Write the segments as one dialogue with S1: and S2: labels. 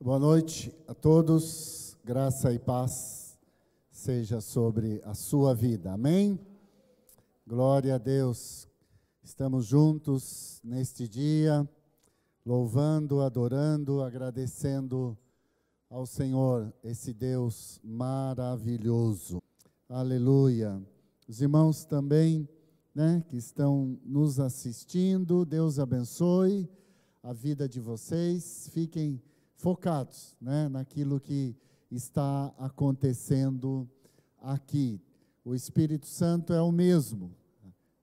S1: Boa noite a todos, graça e paz seja sobre a sua vida, amém? Glória a Deus, estamos juntos neste dia, louvando, adorando, agradecendo ao Senhor, esse Deus maravilhoso, aleluia. Os irmãos também, né, que estão nos assistindo, Deus abençoe a vida de vocês, fiquem focados né, naquilo que está acontecendo aqui. O Espírito Santo é o mesmo.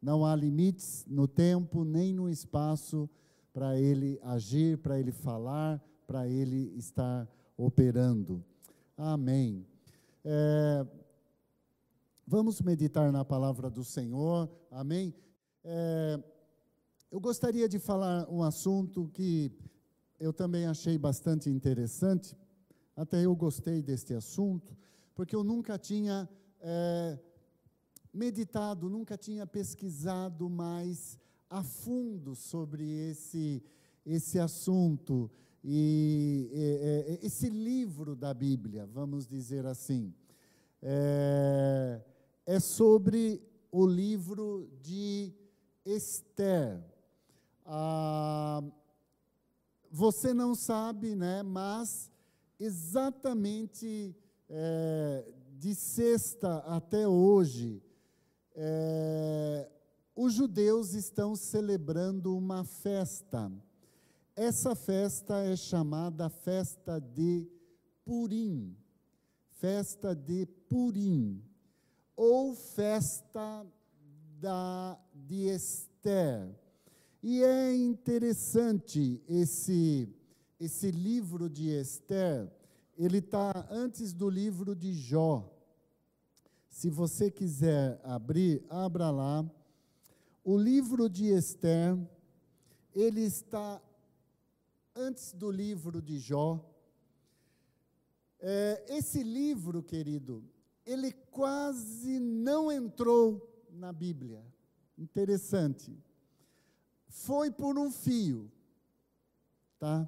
S1: Não há limites no tempo nem no espaço para ele agir, para ele falar, para ele estar operando. Amém. É, vamos meditar na palavra do Senhor. Amém. É, eu gostaria de falar um assunto que eu também achei bastante interessante, até eu gostei deste assunto, porque eu nunca tinha é, meditado, nunca tinha pesquisado mais a fundo sobre esse, esse assunto e, e, esse livro da Bíblia, vamos dizer assim. É, é sobre o livro de Esther. Ah, você não sabe, né? Mas exatamente é, de sexta até hoje, é, os judeus estão celebrando uma festa. Essa festa é chamada festa de Purim, festa de Purim, ou festa da, de Esther. E é interessante esse, esse livro de Esther, ele está antes do livro de Jó. Se você quiser abrir, abra lá. O livro de Esther, ele está antes do livro de Jó. É, esse livro, querido, ele quase não entrou na Bíblia. Interessante foi por um fio, tá?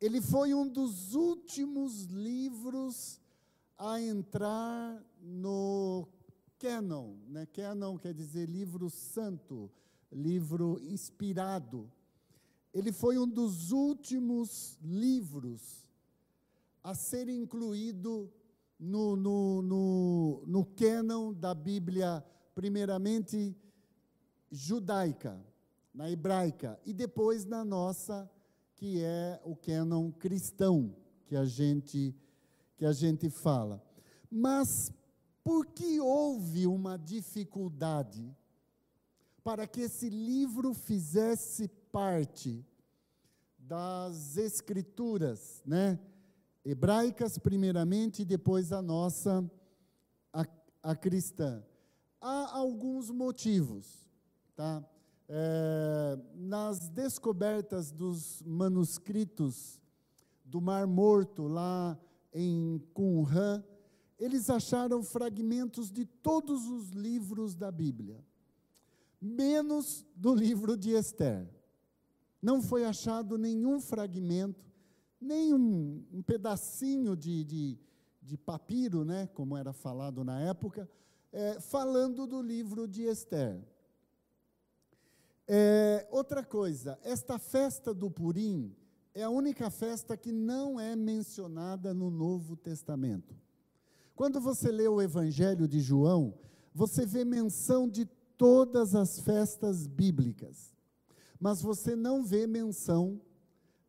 S1: Ele foi um dos últimos livros a entrar no canon, né? Canon quer dizer livro santo, livro inspirado. Ele foi um dos últimos livros a ser incluído no, no, no, no canon da Bíblia, primeiramente judaica na hebraica, e depois na nossa, que é o cânon cristão, que a gente, que a gente fala. Mas por que houve uma dificuldade para que esse livro fizesse parte das escrituras, né? Hebraicas primeiramente e depois a nossa, a, a cristã. Há alguns motivos, tá? É, nas descobertas dos manuscritos do Mar Morto, lá em Qumran, eles acharam fragmentos de todos os livros da Bíblia, menos do livro de Esther. Não foi achado nenhum fragmento, nem um, um pedacinho de, de, de, papiro, né, como era falado na época, é, falando do livro de Esther. É, outra coisa, esta festa do Purim é a única festa que não é mencionada no Novo Testamento. Quando você lê o Evangelho de João, você vê menção de todas as festas bíblicas, mas você não vê menção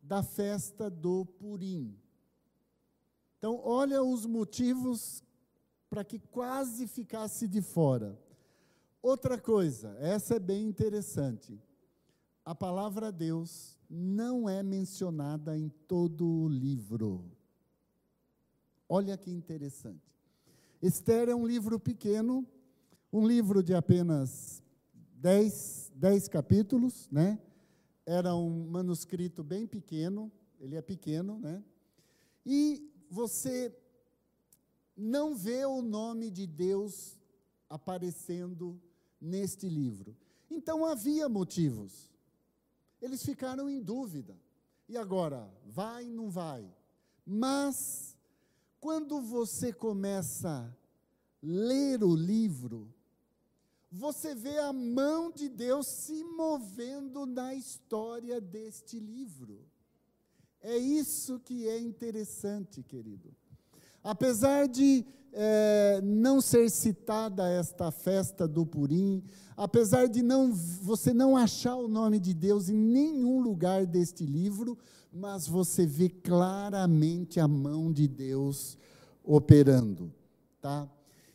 S1: da festa do Purim. Então, olha os motivos para que quase ficasse de fora. Outra coisa, essa é bem interessante. A palavra Deus não é mencionada em todo o livro. Olha que interessante. Esther é um livro pequeno, um livro de apenas dez, dez capítulos, né? Era um manuscrito bem pequeno, ele é pequeno, né? E você não vê o nome de Deus aparecendo neste livro. Então havia motivos. Eles ficaram em dúvida. E agora, vai, não vai? Mas, quando você começa a ler o livro, você vê a mão de Deus se movendo na história deste livro. É isso que é interessante, querido. Apesar de é, não ser citada esta festa do Purim, apesar de não, você não achar o nome de Deus em nenhum lugar deste livro, mas você vê claramente a mão de Deus operando, tá?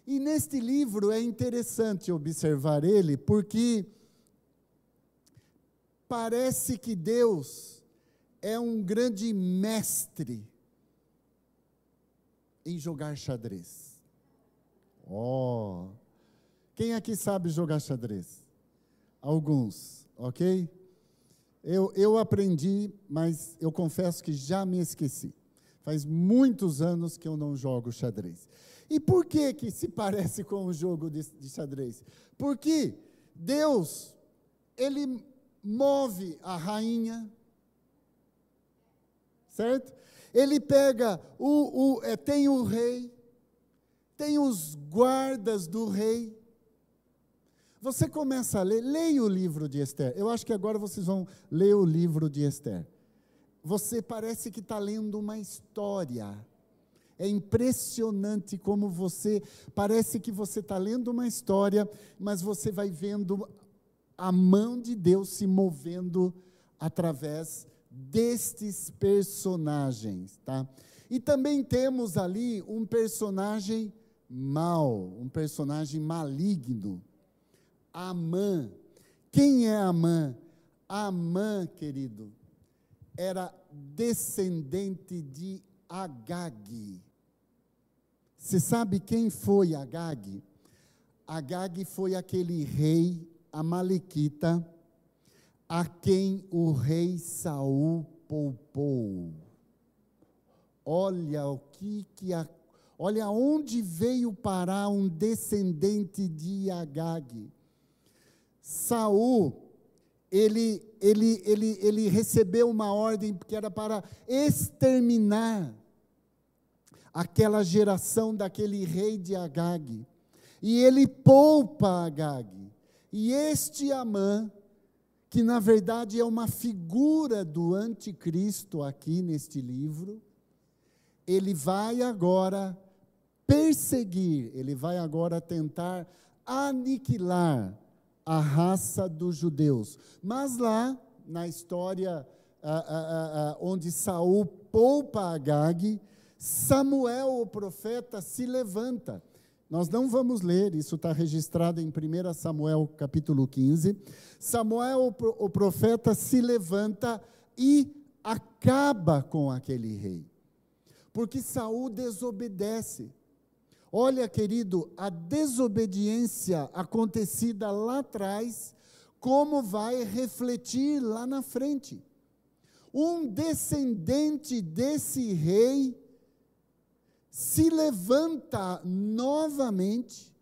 S1: E neste livro é interessante observar ele, porque parece que Deus é um grande mestre em jogar xadrez. Oh! Quem aqui sabe jogar xadrez? Alguns, ok? Eu, eu aprendi, mas eu confesso que já me esqueci. Faz muitos anos que eu não jogo xadrez. E por que que se parece com o jogo de, de xadrez? Porque Deus, Ele move a rainha, certo? Ele pega o, o é, tem o rei, tem os guardas do rei. Você começa a ler, leia o livro de Esther. Eu acho que agora vocês vão ler o livro de Esther. Você parece que está lendo uma história. É impressionante como você, parece que você está lendo uma história, mas você vai vendo a mão de Deus se movendo através destes personagens, tá? E também temos ali um personagem mau, um personagem maligno, Amã. Quem é Amã? Amã, querido, era descendente de Agag. Você sabe quem foi Agag? Agag foi aquele rei amalequita a quem o rei Saul poupou. Olha o que que a, olha onde veio parar um descendente de Agag. Saul, ele, ele, ele, ele recebeu uma ordem que era para exterminar aquela geração daquele rei de Agag. E ele poupa Agag. E este Amã, que na verdade é uma figura do anticristo aqui neste livro, ele vai agora perseguir, ele vai agora tentar aniquilar a raça dos judeus. Mas lá, na história ah, ah, ah, onde Saul poupa Agag, Samuel, o profeta, se levanta nós não vamos ler, isso está registrado em 1 Samuel capítulo 15. Samuel, o profeta, se levanta e acaba com aquele rei. Porque Saul desobedece. Olha, querido, a desobediência acontecida lá atrás, como vai refletir lá na frente. Um descendente desse rei se levanta novamente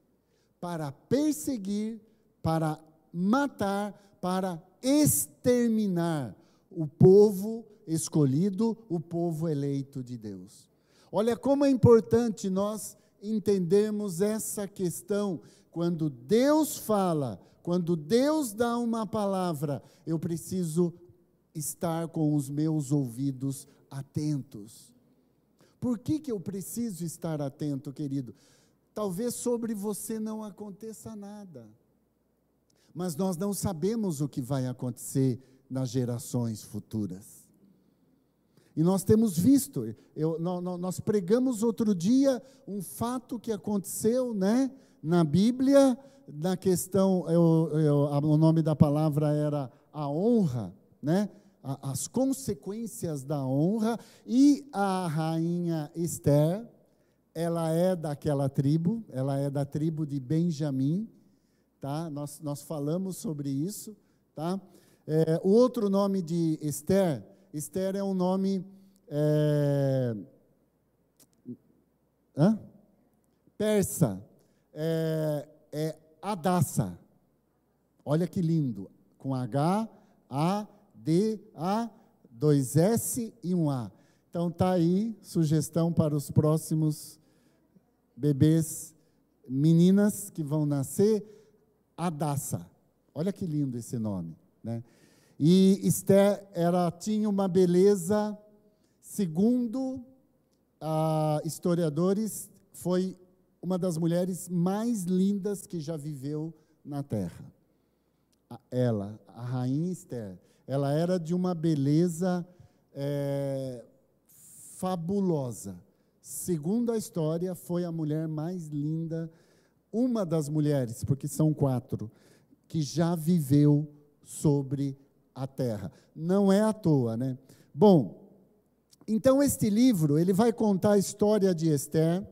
S1: para perseguir, para matar, para exterminar o povo escolhido, o povo eleito de Deus. Olha como é importante nós entendermos essa questão. Quando Deus fala, quando Deus dá uma palavra, eu preciso estar com os meus ouvidos atentos. Por que, que eu preciso estar atento, querido? Talvez sobre você não aconteça nada, mas nós não sabemos o que vai acontecer nas gerações futuras. E nós temos visto, eu, nós pregamos outro dia um fato que aconteceu né, na Bíblia, na questão, eu, eu, o nome da palavra era a honra, né? As consequências da honra, e a rainha Esther, ela é daquela tribo, ela é da tribo de Benjamim, tá? Nós, nós falamos sobre isso, tá? É, o outro nome de Esther, Esther é um nome é, hã? persa, é, é Adassa. Olha que lindo, com H, A, D, A, dois S e um A. Então tá aí sugestão para os próximos bebês, meninas que vão nascer, Adassa. Olha que lindo esse nome, né? E Esther era tinha uma beleza, segundo ah, historiadores, foi uma das mulheres mais lindas que já viveu na Terra. Ela, a rainha Esther, ela era de uma beleza é, fabulosa. Segundo a história, foi a mulher mais linda, uma das mulheres, porque são quatro, que já viveu sobre a terra. Não é à toa, né? Bom, então este livro, ele vai contar a história de Esther.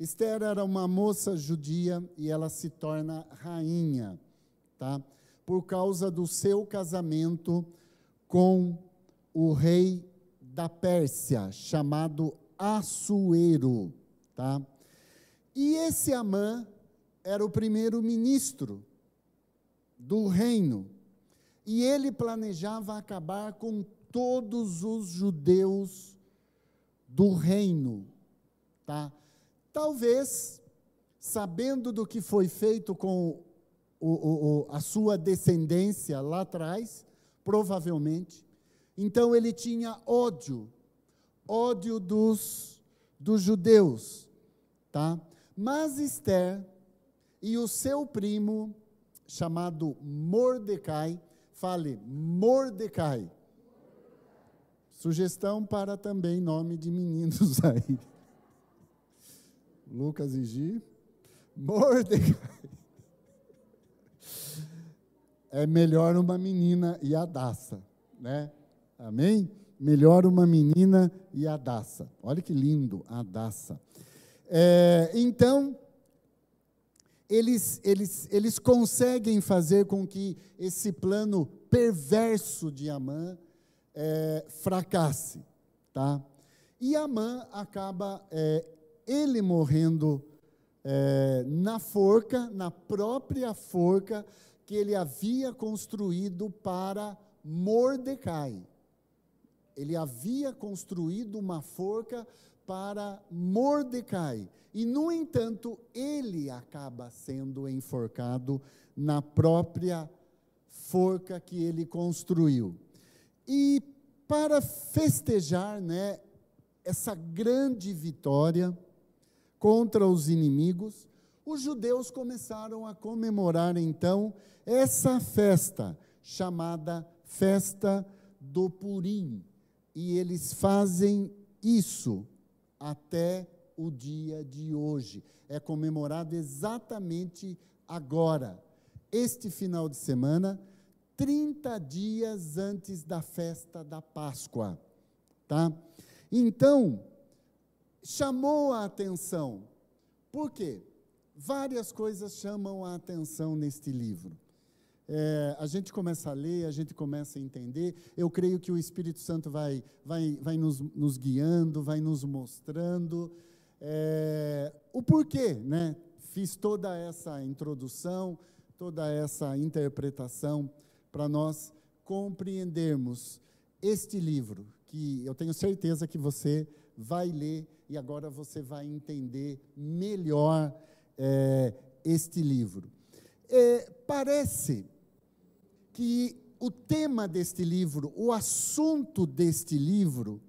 S1: Esther era uma moça judia e ela se torna rainha, tá? Por causa do seu casamento com o rei da Pérsia, chamado Assuero, tá? E esse Amã era o primeiro ministro do reino. E ele planejava acabar com todos os judeus do reino, tá? Talvez, sabendo do que foi feito com o, o, a sua descendência lá atrás, provavelmente, então ele tinha ódio, ódio dos, dos judeus, tá? Mas Esther e o seu primo, chamado Mordecai, fale Mordecai. Sugestão para também nome de meninos aí. Lucas e Gi. Mordecai. É melhor uma menina e a daça, né? Amém? Melhor uma menina e a daça. Olha que lindo, a daça. É, então, eles, eles, eles conseguem fazer com que esse plano perverso de Amã é, fracasse. Tá? E Amã acaba, é, ele morrendo é, na forca, na própria forca que ele havia construído para Mordecai ele havia construído uma forca para Mordecai. E, no entanto, ele acaba sendo enforcado na própria forca que ele construiu. E para festejar né, essa grande vitória contra os inimigos, os judeus começaram a comemorar então essa festa chamada Festa do Purim. E eles fazem isso até o dia de hoje. É comemorado exatamente agora, este final de semana, 30 dias antes da festa da Páscoa, tá? Então, chamou a atenção. Por quê? Várias coisas chamam a atenção neste livro é, a gente começa a ler, a gente começa a entender. Eu creio que o Espírito Santo vai, vai, vai nos, nos guiando, vai nos mostrando é, o porquê, né? Fiz toda essa introdução, toda essa interpretação para nós compreendermos este livro, que eu tenho certeza que você vai ler e agora você vai entender melhor é, este livro. É, parece que o tema deste livro, o assunto deste livro,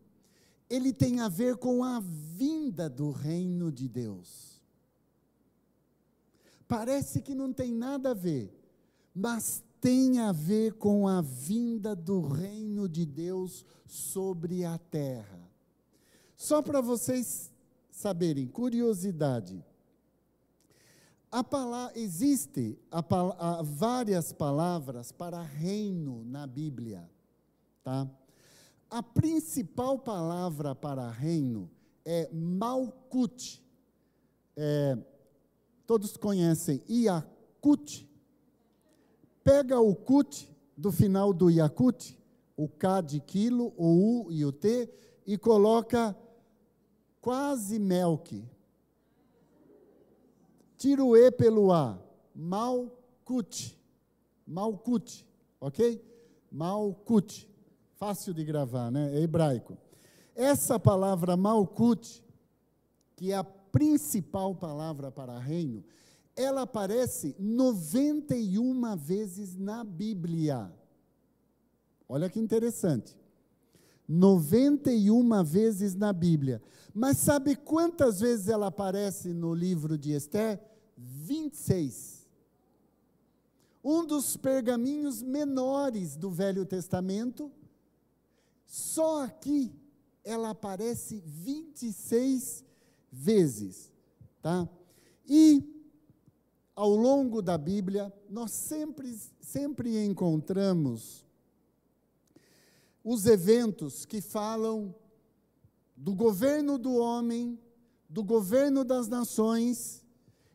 S1: ele tem a ver com a vinda do reino de Deus. Parece que não tem nada a ver, mas tem a ver com a vinda do reino de Deus sobre a terra. Só para vocês saberem, curiosidade. A palavra, existe a, a, várias palavras para reino na Bíblia, tá? A principal palavra para reino é Malkut. É, todos conhecem Iakut. Pega o Kut do final do Yakut, o K de quilo, o U e o T, e coloca quase Melk, Tira o E pelo A. Malkut. Malkut, ok? Malkut. Fácil de gravar, né? É hebraico. Essa palavra Malkut, que é a principal palavra para reino, ela aparece 91 vezes na Bíblia. Olha que interessante. 91 vezes na Bíblia. Mas sabe quantas vezes ela aparece no livro de Esther? 26. Um dos pergaminhos menores do Velho Testamento, só aqui ela aparece 26 vezes, tá? E ao longo da Bíblia, nós sempre, sempre encontramos os eventos que falam do governo do homem, do governo das nações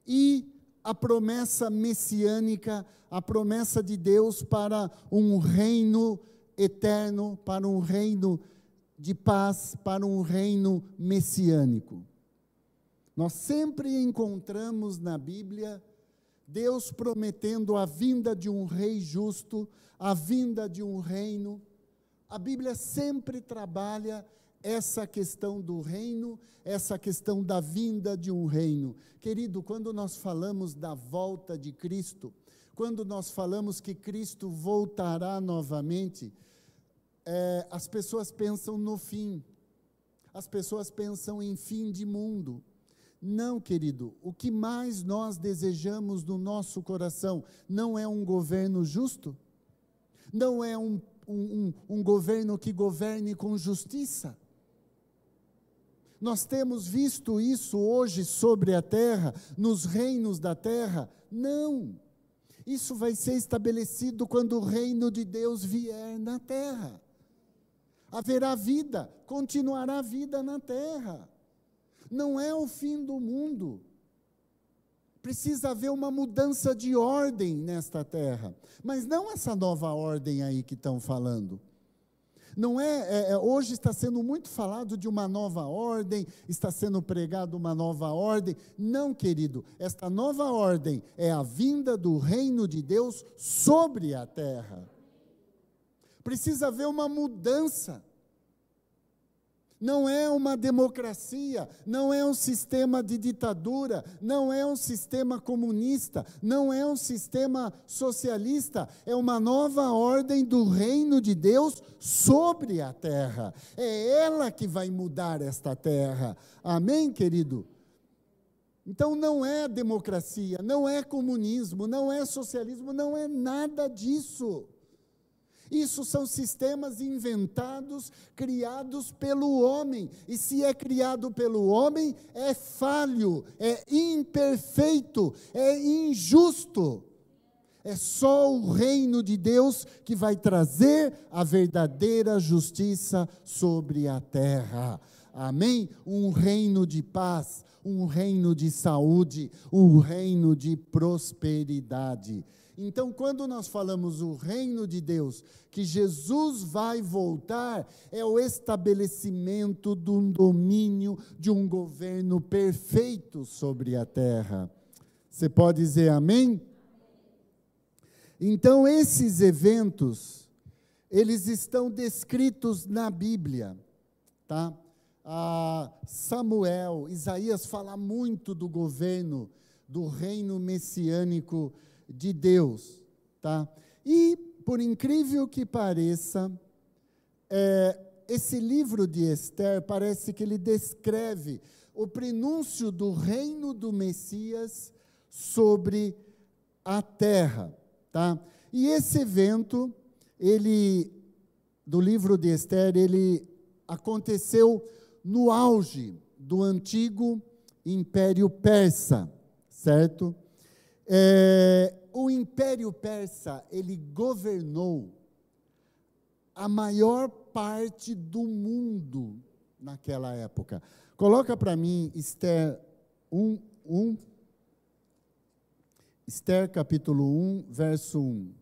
S1: e a promessa messiânica, a promessa de Deus para um reino eterno, para um reino de paz, para um reino messiânico. Nós sempre encontramos na Bíblia Deus prometendo a vinda de um rei justo, a vinda de um reino. A Bíblia sempre trabalha essa questão do reino, essa questão da vinda de um reino. Querido, quando nós falamos da volta de Cristo, quando nós falamos que Cristo voltará novamente, é, as pessoas pensam no fim, as pessoas pensam em fim de mundo. Não, querido, o que mais nós desejamos no nosso coração não é um governo justo, não é um, um, um, um governo que governe com justiça. Nós temos visto isso hoje sobre a terra, nos reinos da terra? Não. Isso vai ser estabelecido quando o reino de Deus vier na terra. Haverá vida, continuará vida na terra não é o fim do mundo. Precisa haver uma mudança de ordem nesta terra, mas não essa nova ordem aí que estão falando. Não é, é, é, hoje está sendo muito falado de uma nova ordem, está sendo pregado uma nova ordem. Não, querido, esta nova ordem é a vinda do reino de Deus sobre a terra. Precisa haver uma mudança não é uma democracia, não é um sistema de ditadura, não é um sistema comunista, não é um sistema socialista, é uma nova ordem do reino de Deus sobre a terra. É ela que vai mudar esta terra. Amém, querido? Então não é democracia, não é comunismo, não é socialismo, não é nada disso. Isso são sistemas inventados, criados pelo homem. E se é criado pelo homem, é falho, é imperfeito, é injusto. É só o reino de Deus que vai trazer a verdadeira justiça sobre a terra. Amém? Um reino de paz, um reino de saúde, um reino de prosperidade. Então, quando nós falamos o reino de Deus, que Jesus vai voltar, é o estabelecimento de um domínio, de um governo perfeito sobre a terra. Você pode dizer amém? Então, esses eventos, eles estão descritos na Bíblia, tá? Ah, Samuel, Isaías fala muito do governo, do reino messiânico de Deus, tá? E, por incrível que pareça, é, esse livro de Esther parece que ele descreve o prenúncio do reino do Messias sobre a terra, tá? E esse evento, ele do livro de Esther, ele aconteceu no auge do antigo Império Persa, certo? É, o Império Persa, ele governou a maior parte do mundo naquela época. Coloca para mim Esther 1, 1. Esther capítulo 1, verso 1.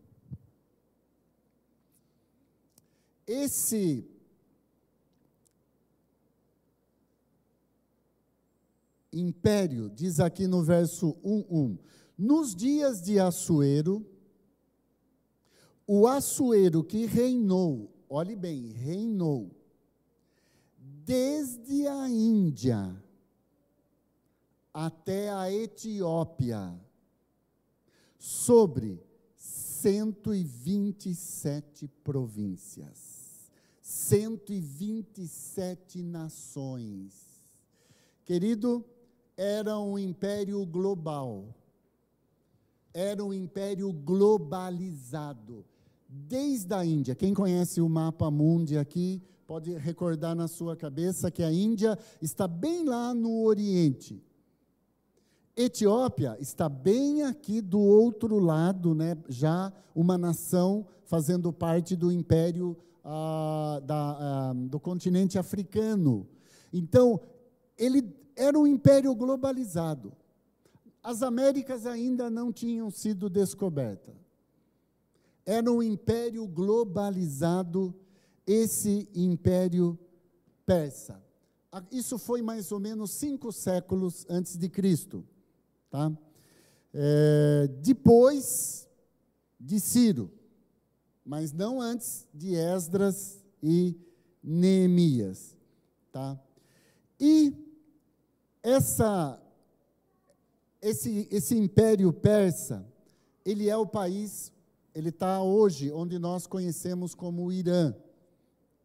S1: Esse império, diz aqui no verso 1, 1 nos dias de Assuero, o Assuero que reinou, olhe bem, reinou, desde a Índia até a Etiópia, sobre 127 províncias, 127 nações. Querido, era um império global, era um império globalizado, desde a Índia. Quem conhece o mapa mundi aqui, pode recordar na sua cabeça que a Índia está bem lá no Oriente. Etiópia está bem aqui do outro lado, né, já uma nação fazendo parte do império ah, da, ah, do continente africano. Então, ele era um império globalizado. As Américas ainda não tinham sido descobertas. Era um império globalizado, esse império persa. Isso foi mais ou menos cinco séculos antes de Cristo. Tá? É, depois de Ciro, mas não antes de Esdras e Neemias. Tá? E essa, esse, esse império persa, ele é o país, ele está hoje onde nós conhecemos como Irã,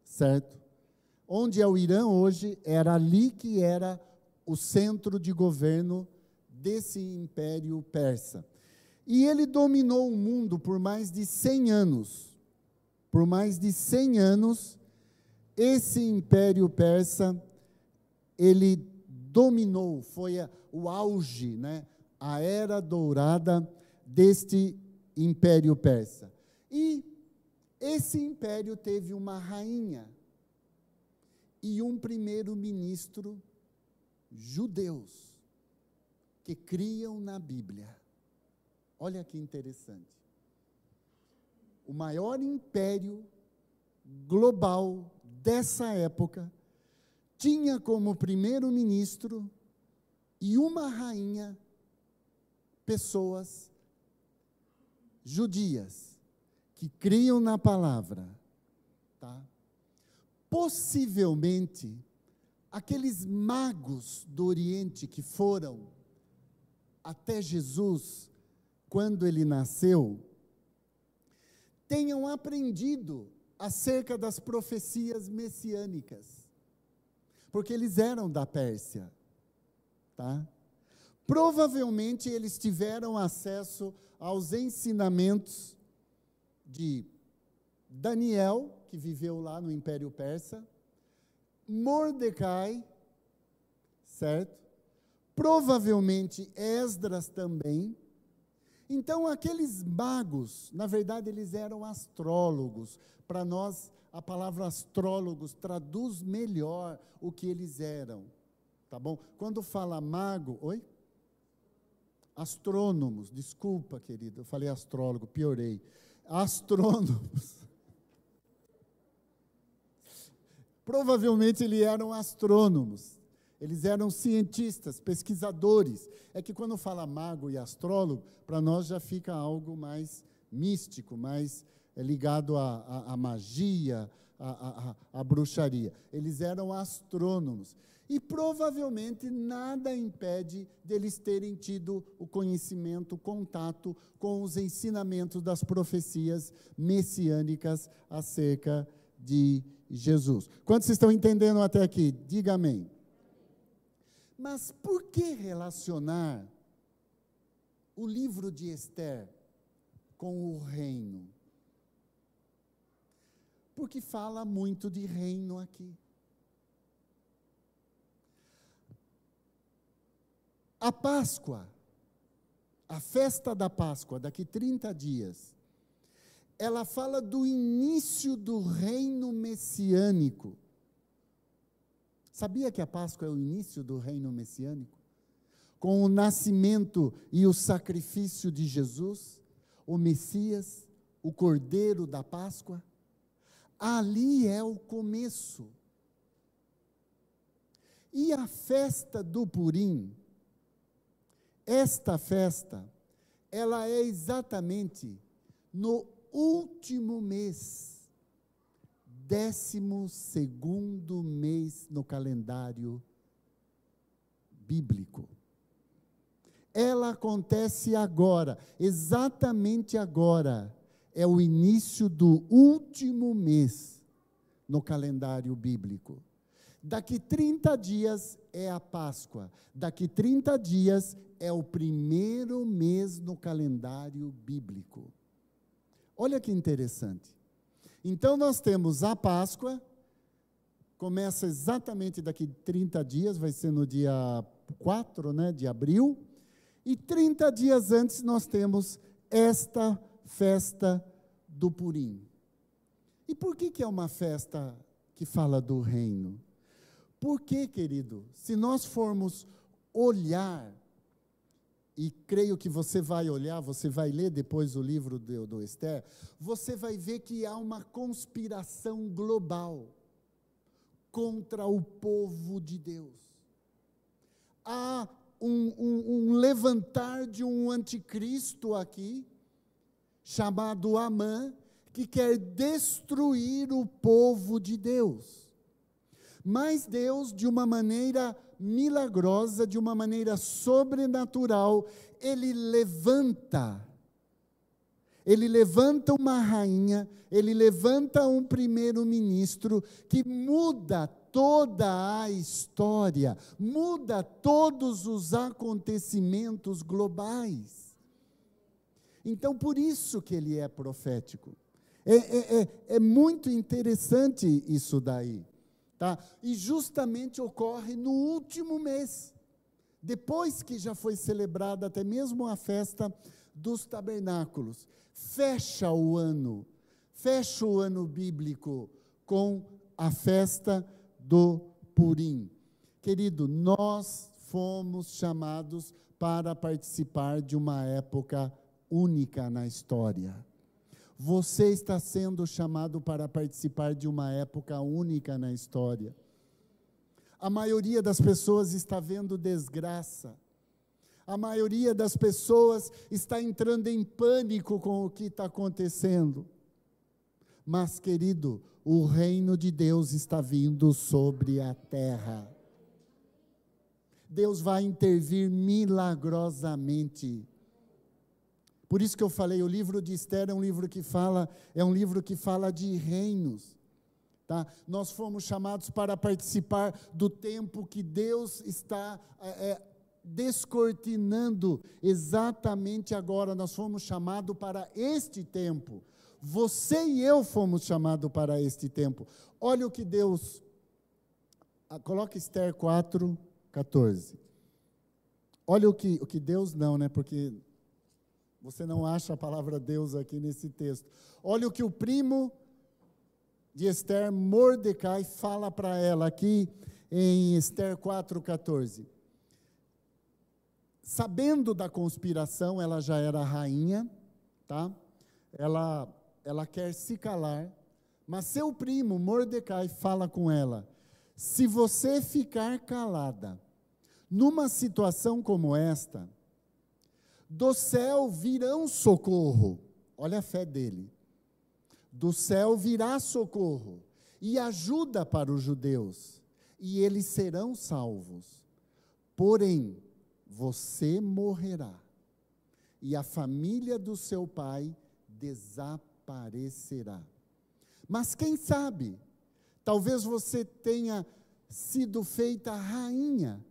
S1: certo? Onde é o Irã hoje, era ali que era o centro de governo desse império persa. E ele dominou o mundo por mais de 100 anos. Por mais de 100 anos, esse império persa, ele dominou, foi o auge, né, a era dourada deste império persa. E esse império teve uma rainha e um primeiro-ministro judeus que criam na Bíblia. Olha que interessante. O maior império global dessa época tinha como primeiro-ministro e uma rainha pessoas judias que criam na palavra, tá? Possivelmente aqueles magos do Oriente que foram até Jesus, quando ele nasceu, tenham aprendido acerca das profecias messiânicas, porque eles eram da Pérsia, tá? Provavelmente eles tiveram acesso aos ensinamentos de Daniel, que viveu lá no Império Persa, Mordecai, certo? provavelmente Esdras também. Então, aqueles magos, na verdade, eles eram astrólogos. Para nós, a palavra astrólogos traduz melhor o que eles eram. Tá bom? Quando fala mago, oi? Astrônomos, desculpa, querido, eu falei astrólogo, piorei. Astrônomos. Provavelmente eles eram astrônomos. Eles eram cientistas, pesquisadores. É que quando fala mago e astrólogo, para nós já fica algo mais místico, mais é, ligado à, magia, à bruxaria. Eles eram astrônomos. E provavelmente nada impede deles terem tido o conhecimento, o contato com os ensinamentos das profecias messiânicas acerca de Jesus. Quantos estão entendendo até aqui? Diga amém. Mas por que relacionar o livro de Esther com o reino? Porque fala muito de reino aqui. A Páscoa, a festa da Páscoa, daqui 30 dias, ela fala do início do reino messiânico. Sabia que a Páscoa é o início do reino messiânico? Com o nascimento e o sacrifício de Jesus, o Messias, o Cordeiro da Páscoa, ali é o começo. E a festa do Purim, esta festa, ela é exatamente no último mês décimo segundo mês no calendário bíblico. Ela acontece agora, exatamente agora. É o início do último mês no calendário bíblico. Daqui 30 dias é a Páscoa. Daqui 30 dias é o primeiro mês no calendário bíblico. Olha que interessante. Então nós temos a Páscoa, começa exatamente daqui 30 dias, vai ser no dia 4 né, de abril, e 30 dias antes nós temos esta festa do Purim. E por que, que é uma festa que fala do reino? Porque, querido, se nós formos olhar, e creio que você vai olhar, você vai ler depois o livro do, do Esther, você vai ver que há uma conspiração global contra o povo de Deus. Há um, um, um levantar de um anticristo aqui, chamado Amã, que quer destruir o povo de Deus. Mas Deus, de uma maneira milagrosa, de uma maneira sobrenatural, ele levanta. Ele levanta uma rainha, ele levanta um primeiro-ministro que muda toda a história, muda todos os acontecimentos globais. Então, por isso que ele é profético. É, é, é, é muito interessante isso daí. Tá? E justamente ocorre no último mês, depois que já foi celebrada até mesmo a festa dos tabernáculos. Fecha o ano, fecha o ano bíblico com a festa do Purim. Querido, nós fomos chamados para participar de uma época única na história. Você está sendo chamado para participar de uma época única na história. A maioria das pessoas está vendo desgraça. A maioria das pessoas está entrando em pânico com o que está acontecendo. Mas, querido, o reino de Deus está vindo sobre a terra. Deus vai intervir milagrosamente. Por isso que eu falei, o livro de Esther é um livro que fala, é um livro que fala de reinos. Tá? Nós fomos chamados para participar do tempo que Deus está é, descortinando exatamente agora. Nós fomos chamados para este tempo. Você e eu fomos chamados para este tempo. Olha o que Deus. Ah, coloca Esther 4, 14. Olha o que, o que Deus não, né? Porque você não acha a palavra Deus aqui nesse texto. Olha o que o primo de Esther, Mordecai, fala para ela aqui em Esther 4,14. Sabendo da conspiração, ela já era rainha, tá? Ela, ela quer se calar, mas seu primo, Mordecai, fala com ela: se você ficar calada, numa situação como esta, do céu virão socorro. Olha a fé dele. Do céu virá socorro e ajuda para os judeus, e eles serão salvos. Porém, você morrerá, e a família do seu pai desaparecerá. Mas quem sabe, talvez você tenha sido feita rainha,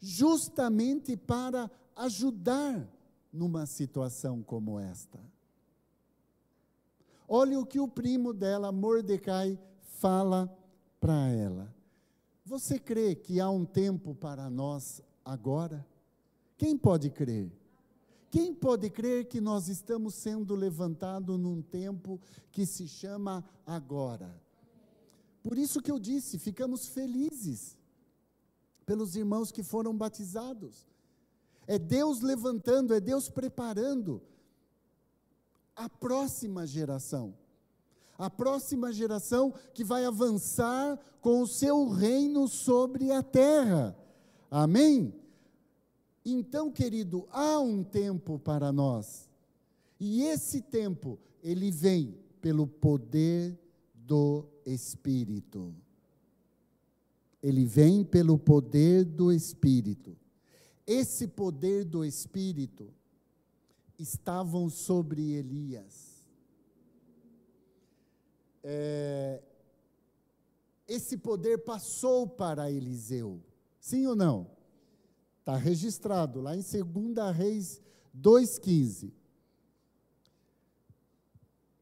S1: justamente para ajudar numa situação como esta. Olha o que o primo dela, Mordecai, fala para ela. Você crê que há um tempo para nós agora? Quem pode crer? Quem pode crer que nós estamos sendo levantados num tempo que se chama agora? Por isso que eu disse, ficamos felizes pelos irmãos que foram batizados. É Deus levantando, é Deus preparando a próxima geração. A próxima geração que vai avançar com o seu reino sobre a terra. Amém? Então, querido, há um tempo para nós. E esse tempo, ele vem pelo poder do Espírito. Ele vem pelo poder do Espírito. Esse poder do Espírito estavam sobre Elias. É, esse poder passou para Eliseu. Sim ou não? Está registrado lá em 2 Reis 2,15.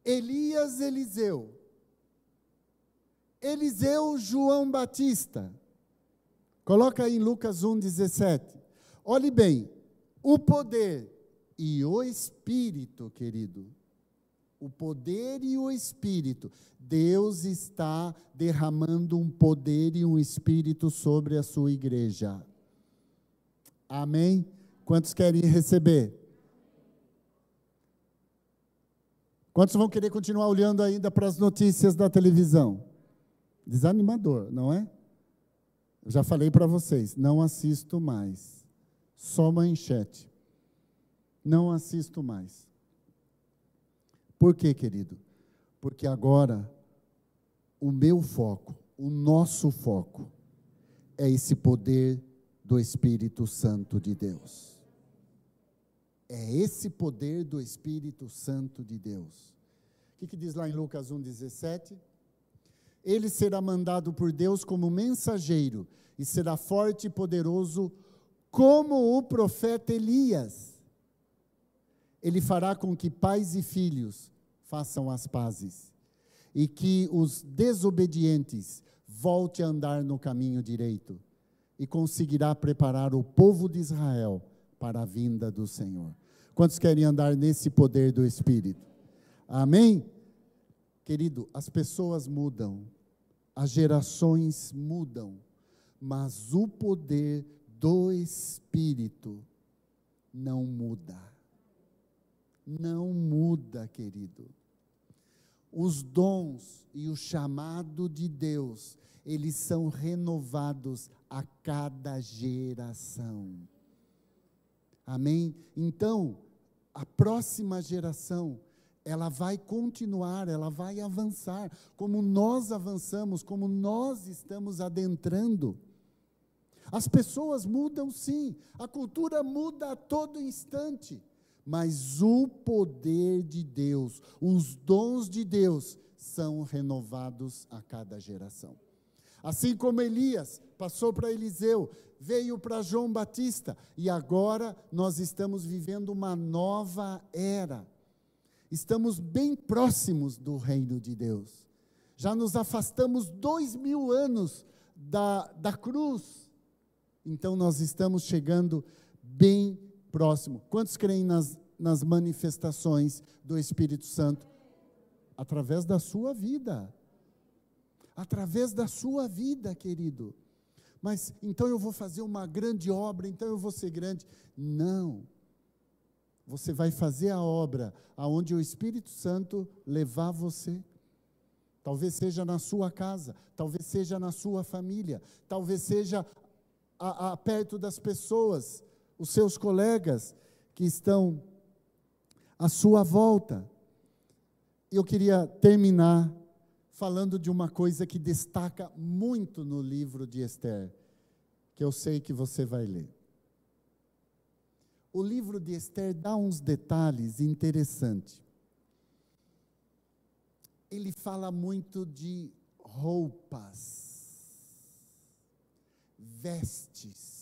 S1: Elias, Eliseu. Eliseu, João Batista. Coloca aí em Lucas 1,17. Olhe bem, o poder e o Espírito, querido. O poder e o Espírito. Deus está derramando um poder e um Espírito sobre a sua igreja. Amém? Quantos querem receber? Quantos vão querer continuar olhando ainda para as notícias da televisão? Desanimador, não é? Eu já falei para vocês, não assisto mais. Só manchete. Não assisto mais. Por quê, querido? Porque agora o meu foco, o nosso foco, é esse poder do Espírito Santo de Deus. É esse poder do Espírito Santo de Deus. O que, que diz lá em Lucas 1,17? Ele será mandado por Deus como mensageiro e será forte e poderoso como o profeta Elias. Ele fará com que pais e filhos façam as pazes e que os desobedientes volte a andar no caminho direito e conseguirá preparar o povo de Israel para a vinda do Senhor. Quantos querem andar nesse poder do Espírito? Amém? Querido, as pessoas mudam, as gerações mudam, mas o poder do Espírito não muda. Não muda, querido. Os dons e o chamado de Deus, eles são renovados a cada geração. Amém? Então, a próxima geração, ela vai continuar, ela vai avançar, como nós avançamos, como nós estamos adentrando. As pessoas mudam sim, a cultura muda a todo instante, mas o poder de Deus, os dons de Deus são renovados a cada geração. Assim como Elias passou para Eliseu, veio para João Batista e agora nós estamos vivendo uma nova era. Estamos bem próximos do reino de Deus. Já nos afastamos dois mil anos da, da cruz. Então nós estamos chegando bem próximo. Quantos creem nas, nas manifestações do Espírito Santo? Através da sua vida. Através da sua vida, querido mas então eu vou fazer uma grande obra, então eu vou ser grande. Não. Você vai fazer a obra aonde o Espírito Santo levar você. Talvez seja na sua casa, talvez seja na sua família, talvez seja a, a, perto das pessoas, os seus colegas que estão à sua volta. Eu queria terminar falando de uma coisa que destaca muito no livro de Esther, que eu sei que você vai ler. O livro de Esther dá uns detalhes interessantes. Ele fala muito de roupas, vestes.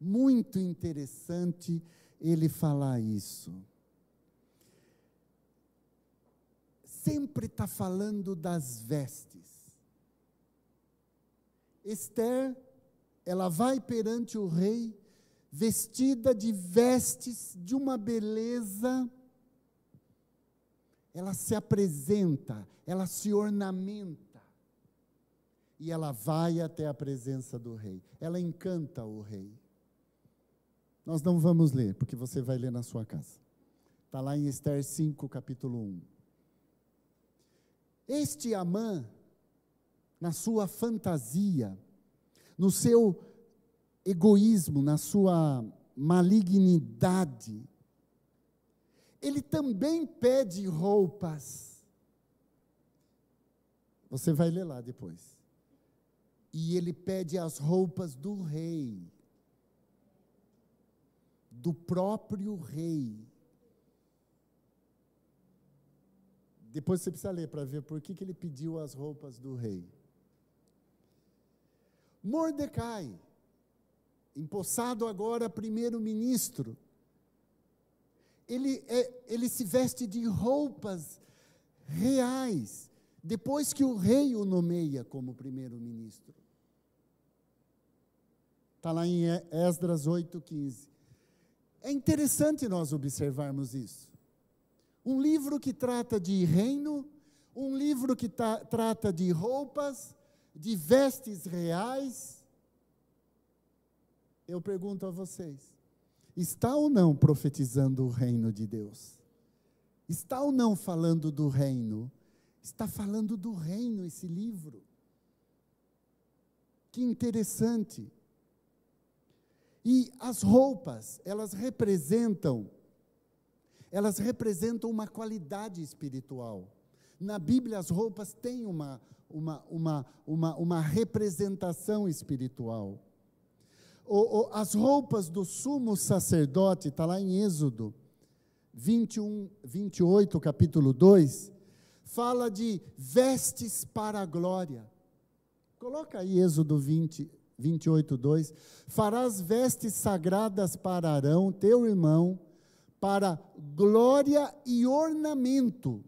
S1: Muito interessante ele falar isso. sempre está falando das vestes. Esther, ela vai perante o rei, vestida de vestes de uma beleza, ela se apresenta, ela se ornamenta, e ela vai até a presença do rei, ela encanta o rei. Nós não vamos ler, porque você vai ler na sua casa. Está lá em Esther 5, capítulo 1. Este Amã, na sua fantasia, no seu egoísmo, na sua malignidade, ele também pede roupas. Você vai ler lá depois. E ele pede as roupas do rei, do próprio rei. Depois você precisa ler para ver por que, que ele pediu as roupas do rei. Mordecai, empossado agora primeiro-ministro, ele, é, ele se veste de roupas reais, depois que o rei o nomeia como primeiro-ministro. Está lá em Esdras 8,15. É interessante nós observarmos isso. Um livro que trata de reino, um livro que trata de roupas, de vestes reais. Eu pergunto a vocês: está ou não profetizando o reino de Deus? Está ou não falando do reino? Está falando do reino esse livro. Que interessante. E as roupas, elas representam elas representam uma qualidade espiritual. Na Bíblia, as roupas têm uma, uma, uma, uma, uma representação espiritual. O, o, as roupas do sumo sacerdote, está lá em Êxodo 21, 28, capítulo 2, fala de vestes para a glória. Coloca aí Êxodo 20, 28, 2. Farás vestes sagradas para Arão, teu irmão, para glória e ornamento.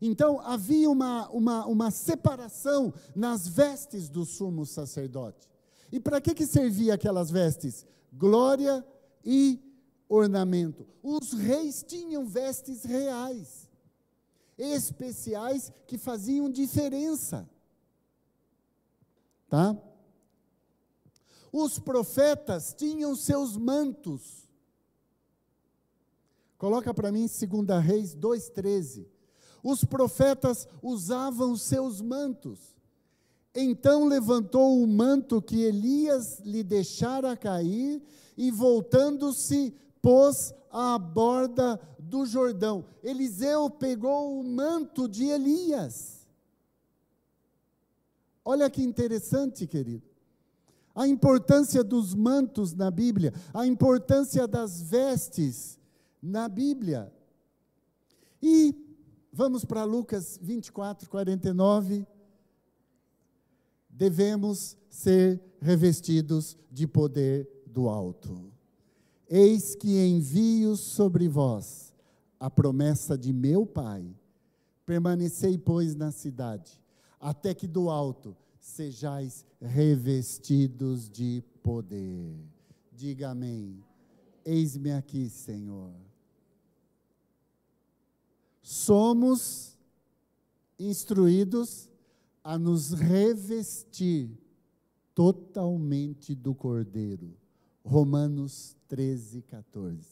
S1: Então, havia uma, uma, uma separação nas vestes do sumo sacerdote. E para que, que servia aquelas vestes? Glória e ornamento. Os reis tinham vestes reais, especiais, que faziam diferença. Tá? Os profetas tinham seus mantos Coloca para mim 2 Reis 2,13. Os profetas usavam seus mantos. Então levantou o manto que Elias lhe deixara cair e, voltando-se, pôs à borda do Jordão. Eliseu pegou o manto de Elias. Olha que interessante, querido. A importância dos mantos na Bíblia, a importância das vestes na Bíblia. E vamos para Lucas 24, 49. Devemos ser revestidos de poder do alto. Eis que envio sobre vós a promessa de meu Pai. Permanecei, pois, na cidade, até que do alto sejais revestidos de poder. Diga amém. Eis-me aqui, Senhor somos instruídos a nos revestir totalmente do Cordeiro. Romanos 13, 14.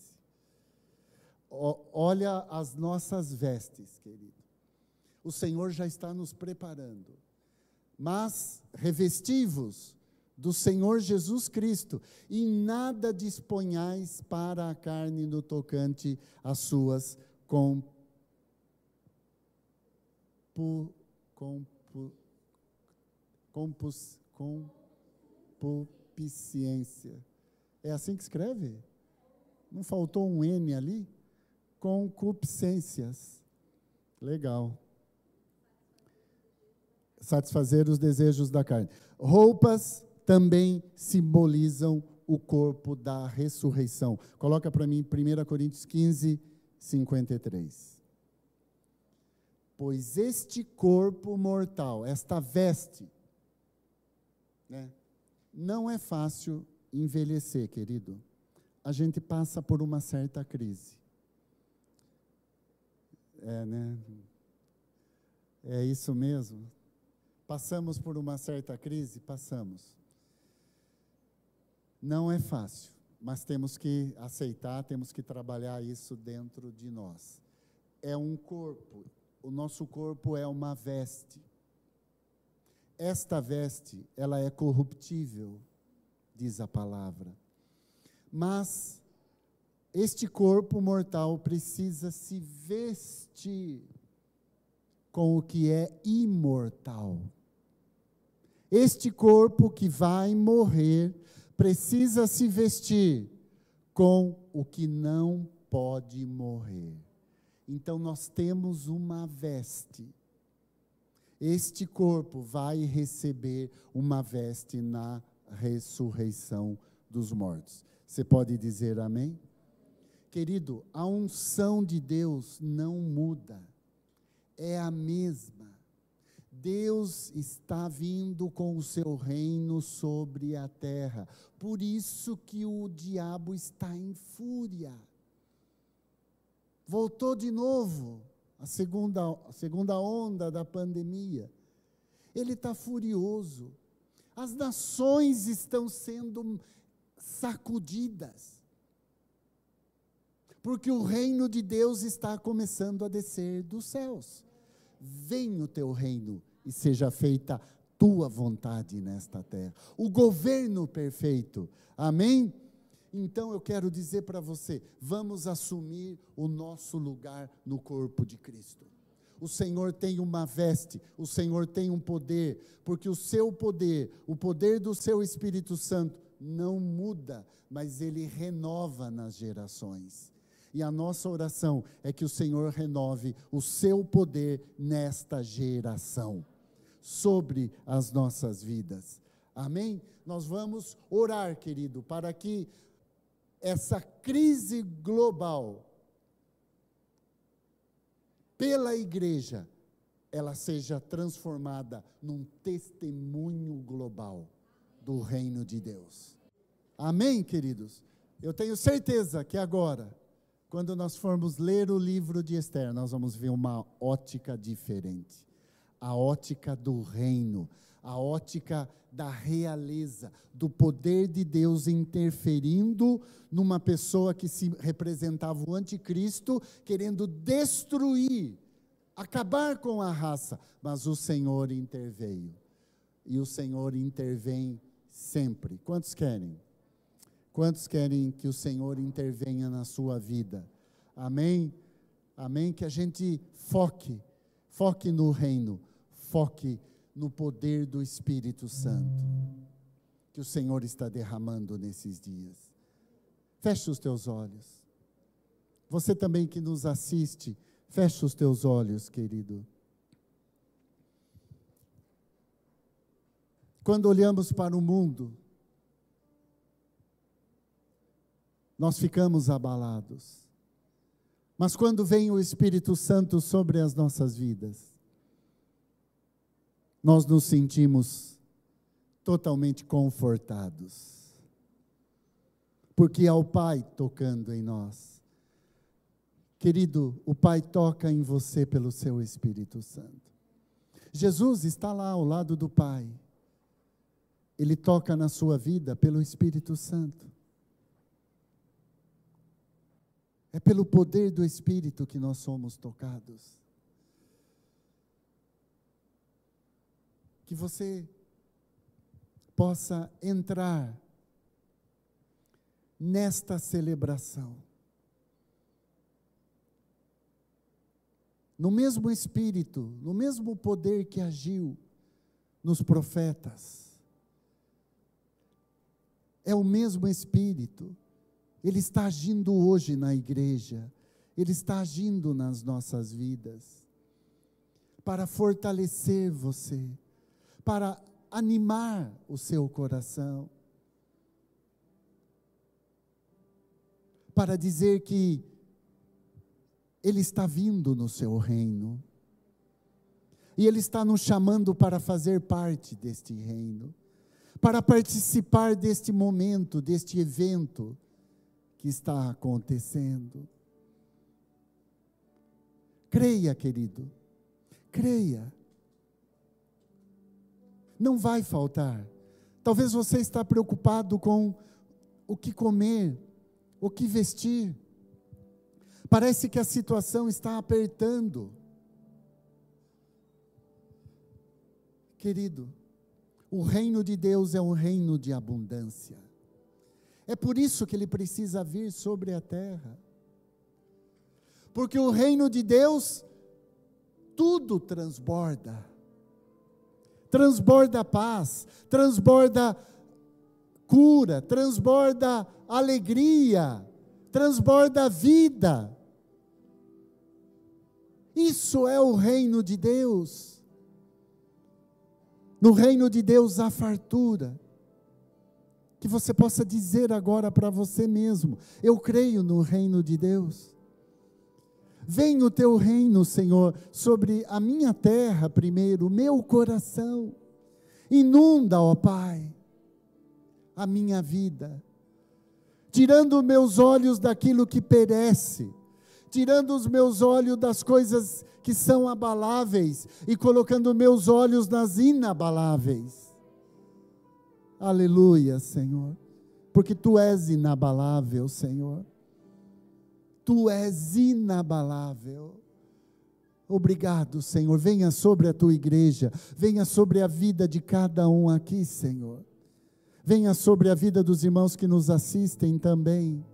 S1: olha as nossas vestes, querido. O Senhor já está nos preparando. Mas revestivos do Senhor Jesus Cristo, e nada disponhais para a carne no tocante às suas compu, compu, compus, concupiscência. É assim que escreve? Não faltou um N ali? Concupiscências. Legal. Satisfazer os desejos da carne. Roupas também simbolizam o corpo da ressurreição. Coloca para mim 1 Coríntios 15, 53 pois este corpo mortal, esta veste, né, não é fácil envelhecer, querido. A gente passa por uma certa crise. É, né? É isso mesmo. Passamos por uma certa crise? Passamos. Não é fácil, mas temos que aceitar, temos que trabalhar isso dentro de nós. É um corpo, o nosso corpo é uma veste. Esta veste, ela é corruptível, diz a palavra. Mas este corpo mortal precisa se vestir com o que é imortal. Este corpo que vai morrer precisa se vestir com o que não pode morrer. Então nós temos uma veste. Este corpo vai receber uma veste na ressurreição dos mortos. Você pode dizer amém? Querido, a unção de Deus não muda, é a mesma. Deus está vindo com o seu reino sobre a terra. Por isso que o diabo está em fúria. Voltou de novo a segunda, a segunda onda da pandemia. Ele está furioso. As nações estão sendo sacudidas. Porque o reino de Deus está começando a descer dos céus. Venha o teu reino e seja feita tua vontade nesta terra. O governo perfeito. Amém? Então eu quero dizer para você: vamos assumir o nosso lugar no corpo de Cristo. O Senhor tem uma veste, o Senhor tem um poder, porque o seu poder, o poder do seu Espírito Santo, não muda, mas ele renova nas gerações. E a nossa oração é que o Senhor renove o seu poder nesta geração, sobre as nossas vidas. Amém? Nós vamos orar, querido, para que essa crise global pela igreja ela seja transformada num testemunho global do reino de Deus. Amém, queridos? Eu tenho certeza que agora quando nós formos ler o livro de Esther, nós vamos ver uma ótica diferente. A ótica do reino, a ótica da realeza, do poder de Deus interferindo numa pessoa que se representava o anticristo, querendo destruir, acabar com a raça, mas o Senhor interveio. E o Senhor intervém sempre. Quantos querem? Quantos querem que o Senhor intervenha na sua vida? Amém? Amém? Que a gente foque, foque no reino, foque no poder do Espírito Santo, que o Senhor está derramando nesses dias. Feche os teus olhos. Você também que nos assiste, feche os teus olhos, querido. Quando olhamos para o mundo, nós ficamos abalados. Mas quando vem o Espírito Santo sobre as nossas vidas, nós nos sentimos totalmente confortados. Porque há o Pai tocando em nós. Querido, o Pai toca em você pelo seu Espírito Santo. Jesus está lá ao lado do Pai. Ele toca na sua vida pelo Espírito Santo. É pelo poder do Espírito que nós somos tocados. Que você possa entrar nesta celebração. No mesmo Espírito, no mesmo poder que agiu nos profetas. É o mesmo Espírito ele está agindo hoje na igreja, Ele está agindo nas nossas vidas, para fortalecer você, para animar o seu coração, para dizer que Ele está vindo no seu reino, e Ele está nos chamando para fazer parte deste reino, para participar deste momento, deste evento que está acontecendo. Creia, querido, creia. Não vai faltar. Talvez você está preocupado com o que comer, o que vestir. Parece que a situação está apertando. Querido, o reino de Deus é um reino de abundância. É por isso que ele precisa vir sobre a terra. Porque o reino de Deus, tudo transborda. Transborda paz, transborda cura, transborda alegria, transborda vida. Isso é o reino de Deus. No reino de Deus há fartura. Que você possa dizer agora para você mesmo: Eu creio no reino de Deus. Venha o teu reino, Senhor, sobre a minha terra primeiro, o meu coração. Inunda, ó Pai, a minha vida, tirando meus olhos daquilo que perece, tirando os meus olhos das coisas que são abaláveis e colocando meus olhos nas inabaláveis. Aleluia, Senhor, porque tu és inabalável, Senhor tu és inabalável. Obrigado, Senhor. Venha sobre a tua igreja, venha sobre a vida de cada um aqui, Senhor. Venha sobre a vida dos irmãos que nos assistem também.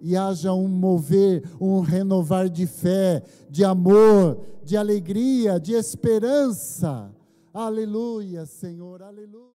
S1: E haja um mover, um renovar de fé, de amor, de alegria, de esperança. Aleluia, Senhor, aleluia.